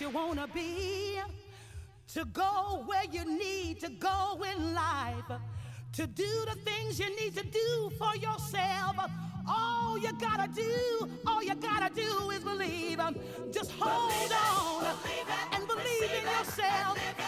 you want to be, to go where you need to go in life, to do the things you need to do for yourself. All you gotta do, all you gotta do is believe. Just hold believe on it, believe it, and believe in yourself.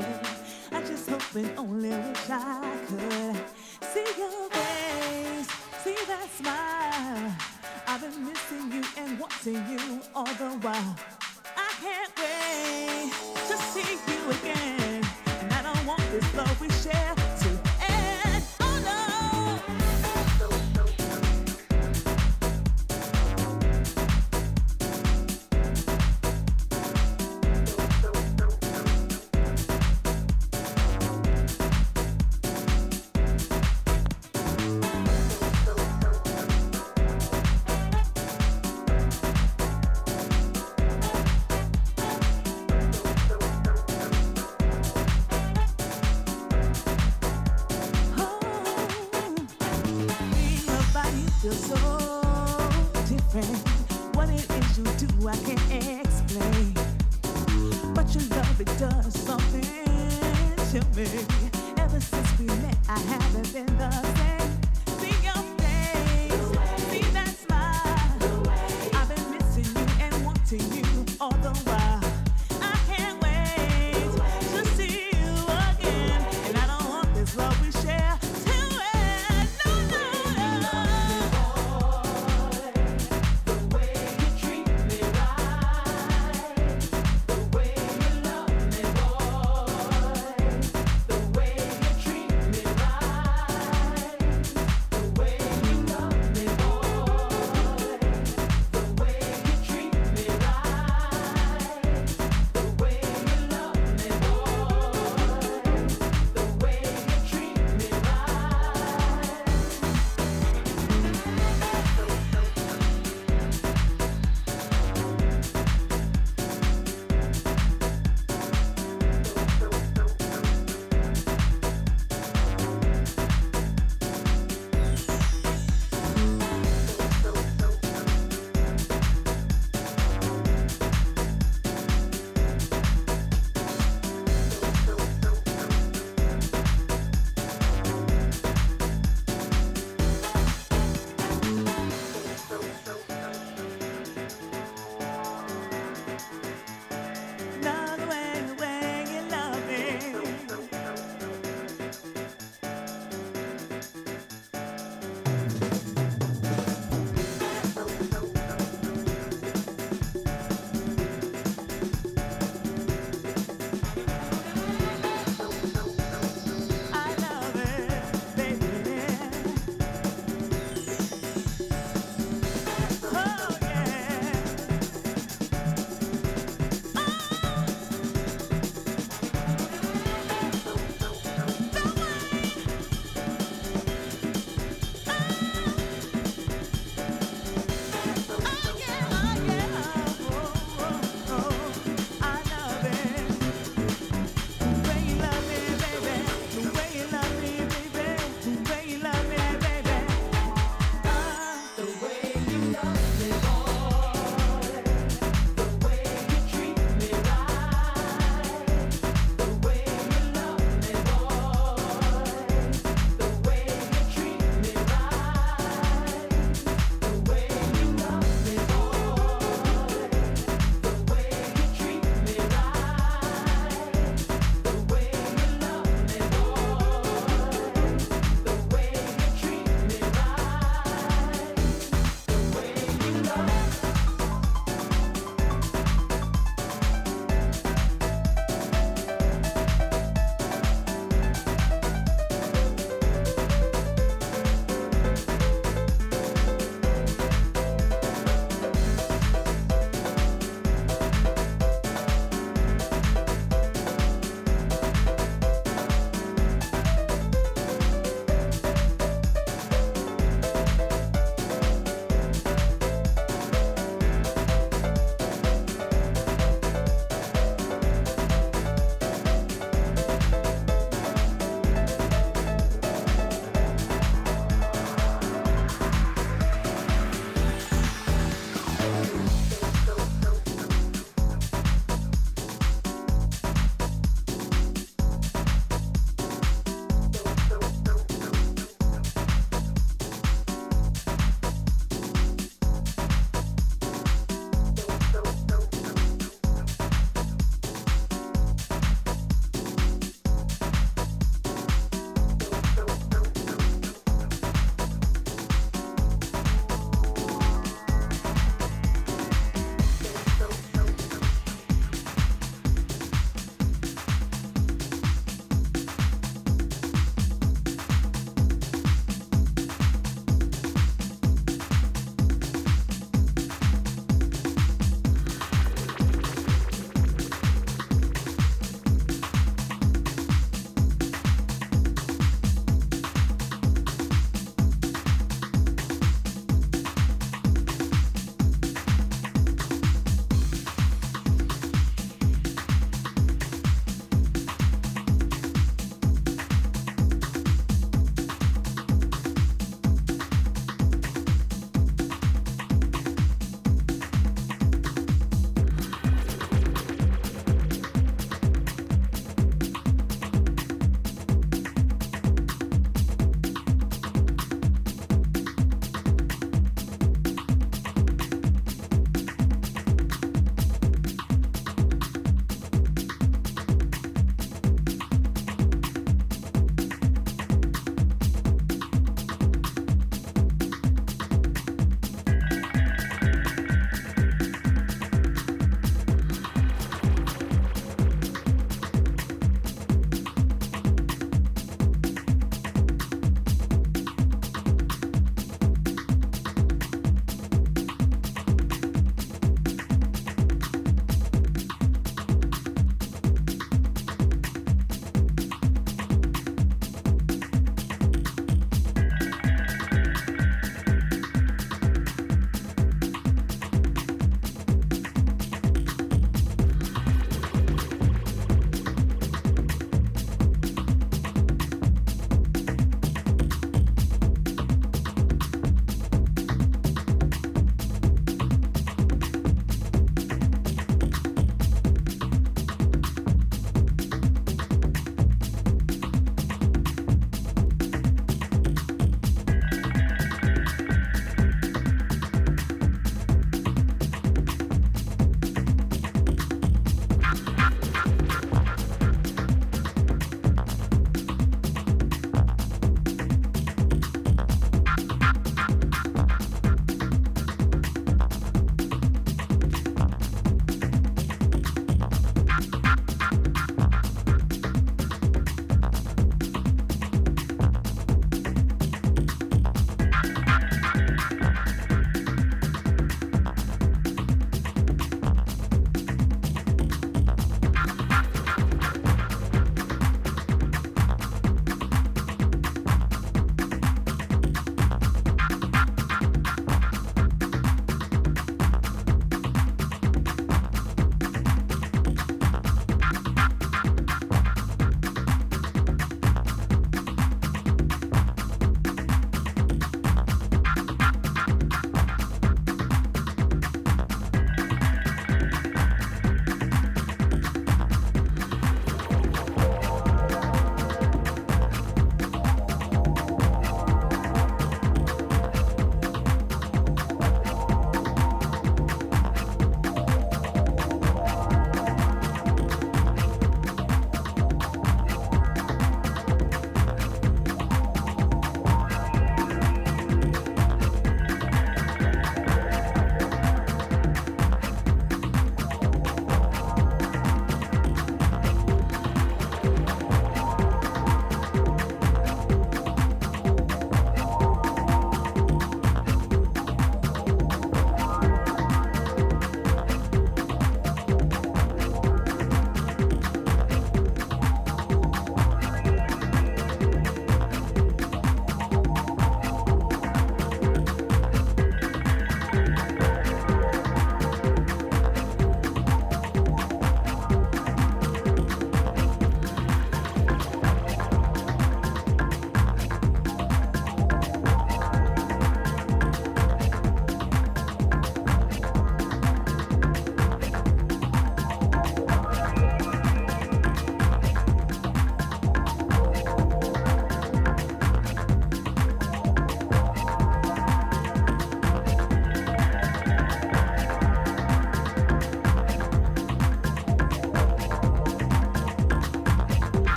I just hope and only wish I could see your face, see that smile. I've been missing you and wanting you all the while. I can't wait to see you again, and I don't want this love we share.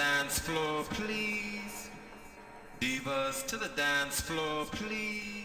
Dance floor, please. Divas to the dance floor, please.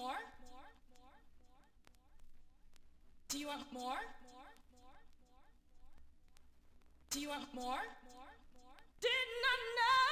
more? Do you want more? Do you want more? Didn't I know?